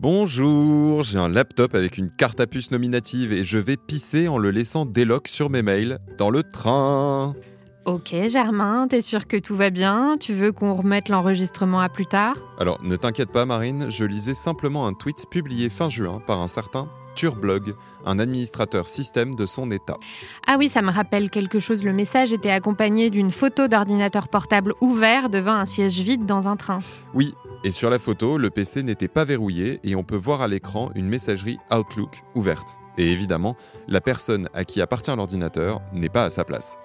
Bonjour, j'ai un laptop avec une carte à puce nominative et je vais pisser en le laissant déloc sur mes mails dans le train. Ok Germain, t'es sûr que tout va bien? Tu veux qu'on remette l'enregistrement à plus tard? Alors ne t'inquiète pas Marine, je lisais simplement un tweet publié fin juin par un certain Turblog, un administrateur système de son état. Ah oui, ça me rappelle quelque chose. Le message était accompagné d'une photo d'ordinateur portable ouvert devant un siège vide dans un train. Oui, et sur la photo, le PC n'était pas verrouillé et on peut voir à l'écran une messagerie Outlook ouverte. Et évidemment, la personne à qui appartient l'ordinateur n'est pas à sa place.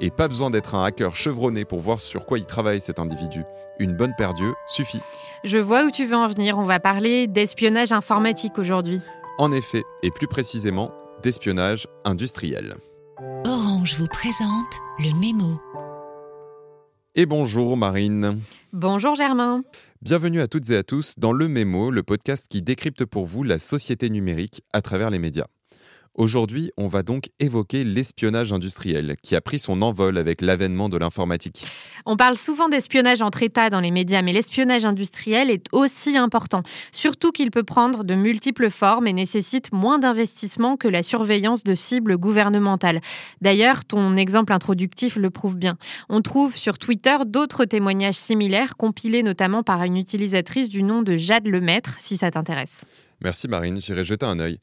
Et pas besoin d'être un hacker chevronné pour voir sur quoi il travaille cet individu. Une bonne paire d'yeux suffit. Je vois où tu veux en venir. On va parler d'espionnage informatique aujourd'hui. En effet, et plus précisément, d'espionnage industriel. Orange vous présente le mémo. Et bonjour Marine. Bonjour Germain. Bienvenue à toutes et à tous dans Le Mémo, le podcast qui décrypte pour vous la société numérique à travers les médias. Aujourd'hui, on va donc évoquer l'espionnage industriel qui a pris son envol avec l'avènement de l'informatique. On parle souvent d'espionnage entre États dans les médias, mais l'espionnage industriel est aussi important, surtout qu'il peut prendre de multiples formes et nécessite moins d'investissement que la surveillance de cibles gouvernementales. D'ailleurs, ton exemple introductif le prouve bien. On trouve sur Twitter d'autres témoignages similaires, compilés notamment par une utilisatrice du nom de Jade Lemaître, si ça t'intéresse. Merci Marine, j'irai jeter un œil.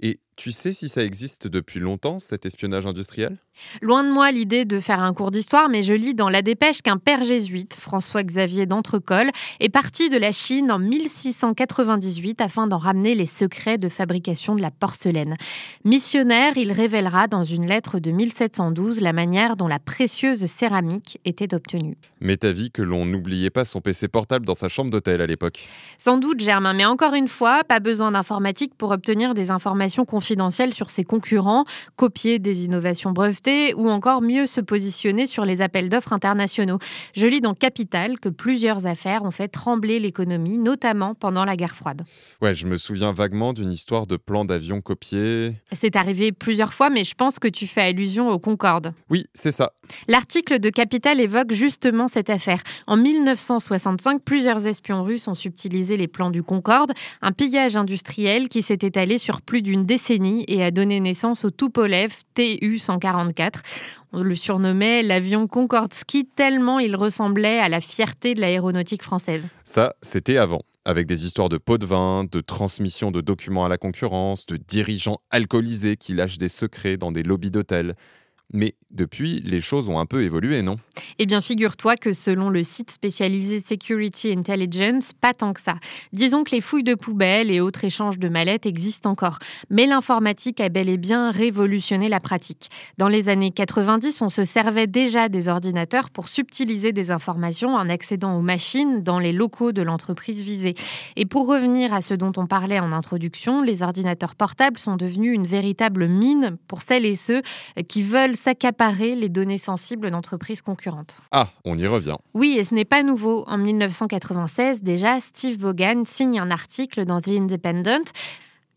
Et tu sais si ça existe depuis longtemps, cet espionnage industriel? Loin de moi l'idée de faire un cours d'histoire, mais je lis dans La Dépêche qu'un père jésuite, François-Xavier d'Entrecolle, est parti de la Chine en 1698 afin d'en ramener les secrets de fabrication de la porcelaine. Missionnaire, il révélera dans une lettre de 1712 la manière dont la précieuse céramique était obtenue. T'as vu que l'on n'oubliait pas son PC portable dans sa chambre d'hôtel à l'époque Sans doute, Germain, mais encore une fois, pas besoin d'informatique pour obtenir des informations confidentielles sur ses concurrents, copier des innovations brevetées ou encore mieux se positionner sur les appels d'offres internationaux. Je lis dans Capital que plusieurs affaires ont fait trembler l'économie, notamment pendant la guerre froide. Ouais, je me souviens vaguement d'une histoire de plan d'avion copié. C'est arrivé plusieurs fois, mais je pense que tu fais allusion au Concorde. Oui, c'est ça. L'article de Capital évoque justement cette affaire. En 1965, plusieurs espions russes ont subtilisé les plans du Concorde, un pillage industriel qui s'est étalé sur plus d'une décennie et a donné naissance au Tupolev Tu-144. On le surnommait l'avion Concordski tellement il ressemblait à la fierté de l'aéronautique française. Ça, c'était avant, avec des histoires de pots de vin, de transmission de documents à la concurrence, de dirigeants alcoolisés qui lâchent des secrets dans des lobbies d'hôtels. Mais depuis, les choses ont un peu évolué, non? Eh bien, figure-toi que selon le site spécialisé Security Intelligence, pas tant que ça. Disons que les fouilles de poubelles et autres échanges de mallettes existent encore. Mais l'informatique a bel et bien révolutionné la pratique. Dans les années 90, on se servait déjà des ordinateurs pour subtiliser des informations en accédant aux machines dans les locaux de l'entreprise visée. Et pour revenir à ce dont on parlait en introduction, les ordinateurs portables sont devenus une véritable mine pour celles et ceux qui veulent s'accaparer les données sensibles d'entreprises concurrentes. Ah, on y revient. Oui, et ce n'est pas nouveau. En 1996, déjà, Steve Bogan signe un article dans The Independent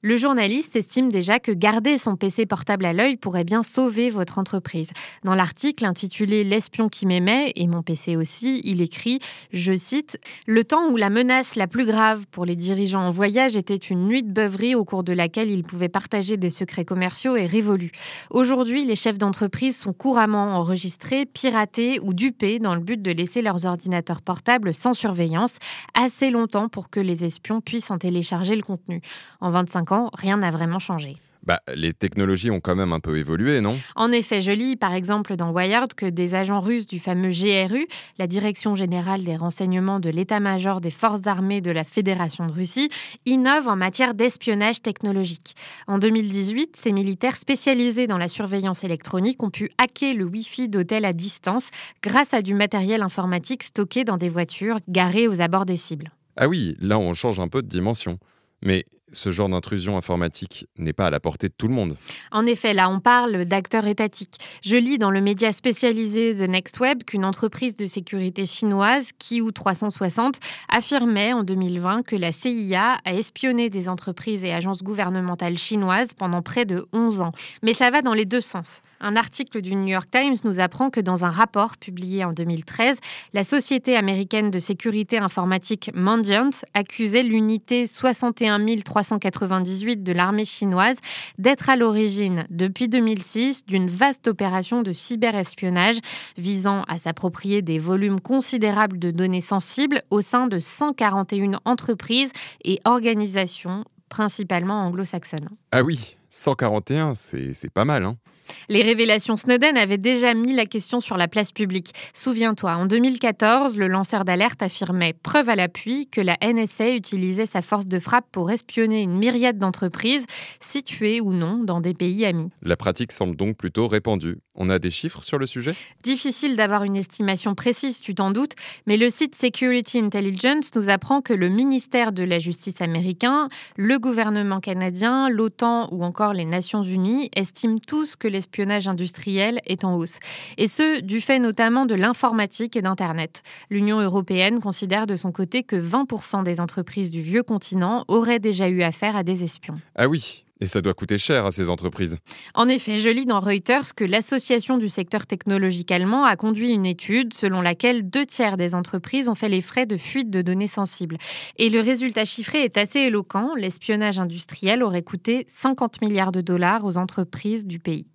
le journaliste estime déjà que garder son PC portable à l'œil pourrait bien sauver votre entreprise. Dans l'article intitulé L'espion qui m'aimait, et mon PC aussi, il écrit, je cite, Le temps où la menace la plus grave pour les dirigeants en voyage était une nuit de beuverie au cours de laquelle ils pouvaient partager des secrets commerciaux est révolu. Aujourd'hui, les chefs d'entreprise sont couramment enregistrés, piratés ou dupés dans le but de laisser leurs ordinateurs portables sans surveillance assez longtemps pour que les espions puissent en télécharger le contenu. En 25 ans, rien n'a vraiment changé. Bah, les technologies ont quand même un peu évolué, non? En effet, je lis par exemple dans Wired que des agents russes du fameux GRU, la Direction générale des renseignements de l'état-major des forces armées de la Fédération de Russie, innovent en matière d'espionnage technologique. En 2018, ces militaires spécialisés dans la surveillance électronique ont pu hacker le Wi-Fi d'hôtels à distance grâce à du matériel informatique stocké dans des voitures garées aux abords des cibles. Ah oui, là on change un peu de dimension. Mais ce genre d'intrusion informatique n'est pas à la portée de tout le monde. En effet, là, on parle d'acteurs étatiques. Je lis dans le média spécialisé The Next Web qu'une entreprise de sécurité chinoise, Kiu 360, affirmait en 2020 que la CIA a espionné des entreprises et agences gouvernementales chinoises pendant près de 11 ans. Mais ça va dans les deux sens. Un article du New York Times nous apprend que dans un rapport publié en 2013, la société américaine de sécurité informatique Mandiant accusait l'unité 61 398 de l'armée chinoise d'être à l'origine, depuis 2006, d'une vaste opération de cyberespionnage visant à s'approprier des volumes considérables de données sensibles au sein de 141 entreprises et organisations principalement anglo-saxonnes. Ah oui, 141, c'est pas mal. Hein les révélations Snowden avaient déjà mis la question sur la place publique. Souviens-toi, en 2014, le lanceur d'alerte affirmait, preuve à l'appui, que la NSA utilisait sa force de frappe pour espionner une myriade d'entreprises, situées ou non dans des pays amis. La pratique semble donc plutôt répandue. On a des chiffres sur le sujet? Difficile d'avoir une estimation précise, tu t'en doutes, mais le site Security Intelligence nous apprend que le ministère de la Justice américain, le gouvernement canadien, l'OTAN ou encore les Nations Unies estiment tous que l'espionnage industriel est en hausse. Et ce, du fait notamment de l'informatique et d'Internet. L'Union européenne considère de son côté que 20% des entreprises du vieux continent auraient déjà eu affaire à des espions. Ah oui, et ça doit coûter cher à ces entreprises. En effet, je lis dans Reuters que l'association du secteur technologique allemand a conduit une étude selon laquelle deux tiers des entreprises ont fait les frais de fuite de données sensibles. Et le résultat chiffré est assez éloquent. L'espionnage industriel aurait coûté 50 milliards de dollars aux entreprises du pays.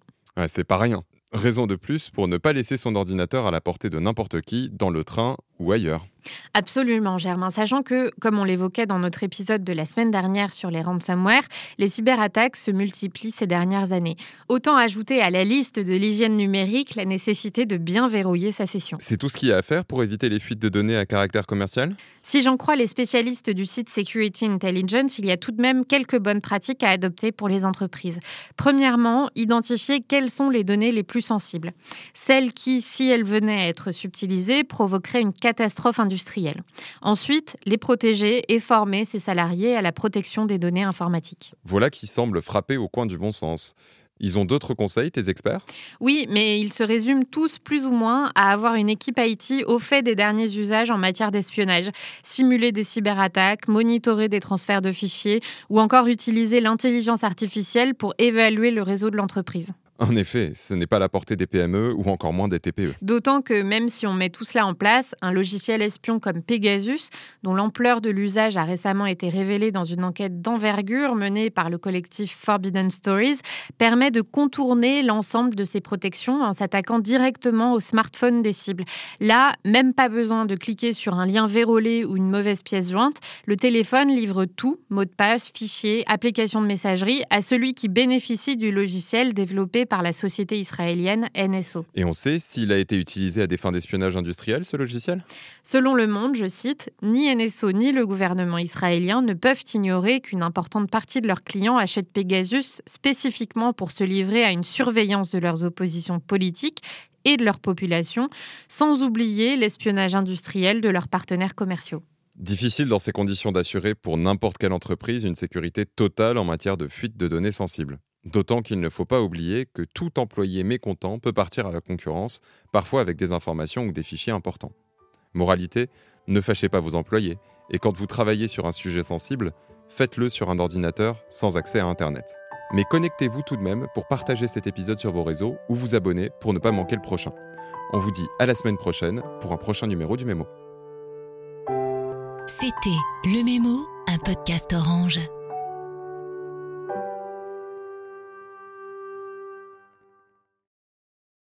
C'est pas rien. Raison de plus pour ne pas laisser son ordinateur à la portée de n'importe qui dans le train ou ailleurs. Absolument, Germain. Sachant que, comme on l'évoquait dans notre épisode de la semaine dernière sur les ransomware, les cyberattaques se multiplient ces dernières années. Autant ajouter à la liste de l'hygiène numérique la nécessité de bien verrouiller sa session. C'est tout ce qu'il y a à faire pour éviter les fuites de données à caractère commercial? Si j'en crois les spécialistes du site Security Intelligence, il y a tout de même quelques bonnes pratiques à adopter pour les entreprises. Premièrement, identifier quelles sont les données les plus sensibles. Celles qui, si elles venaient à être subtilisées, provoqueraient une catastrophe industrielle Ensuite, les protéger et former ses salariés à la protection des données informatiques. Voilà qui semble frapper au coin du bon sens. Ils ont d'autres conseils, tes experts? Oui, mais ils se résument tous plus ou moins à avoir une équipe IT au fait des derniers usages en matière d'espionnage, simuler des cyberattaques, monitorer des transferts de fichiers ou encore utiliser l'intelligence artificielle pour évaluer le réseau de l'entreprise. En effet, ce n'est pas la portée des PME ou encore moins des TPE. D'autant que même si on met tout cela en place, un logiciel espion comme Pegasus, dont l'ampleur de l'usage a récemment été révélée dans une enquête d'envergure menée par le collectif Forbidden Stories, permet de contourner l'ensemble de ces protections en s'attaquant directement au smartphone des cibles. Là, même pas besoin de cliquer sur un lien vérolé ou une mauvaise pièce jointe, le téléphone livre tout, mot de passe, fichier, application de messagerie, à celui qui bénéficie du logiciel développé par la société israélienne NSO. Et on sait s'il a été utilisé à des fins d'espionnage industriel, ce logiciel? Selon Le Monde, je cite, Ni NSO ni le gouvernement israélien ne peuvent ignorer qu'une importante partie de leurs clients achètent Pegasus spécifiquement pour se livrer à une surveillance de leurs oppositions politiques et de leur population, sans oublier l'espionnage industriel de leurs partenaires commerciaux. Difficile dans ces conditions d'assurer pour n'importe quelle entreprise une sécurité totale en matière de fuite de données sensibles. D'autant qu'il ne faut pas oublier que tout employé mécontent peut partir à la concurrence, parfois avec des informations ou des fichiers importants. Moralité, ne fâchez pas vos employés, et quand vous travaillez sur un sujet sensible, faites-le sur un ordinateur sans accès à Internet. Mais connectez-vous tout de même pour partager cet épisode sur vos réseaux ou vous abonner pour ne pas manquer le prochain. On vous dit à la semaine prochaine pour un prochain numéro du Mémo. C'était Le Mémo, un podcast orange.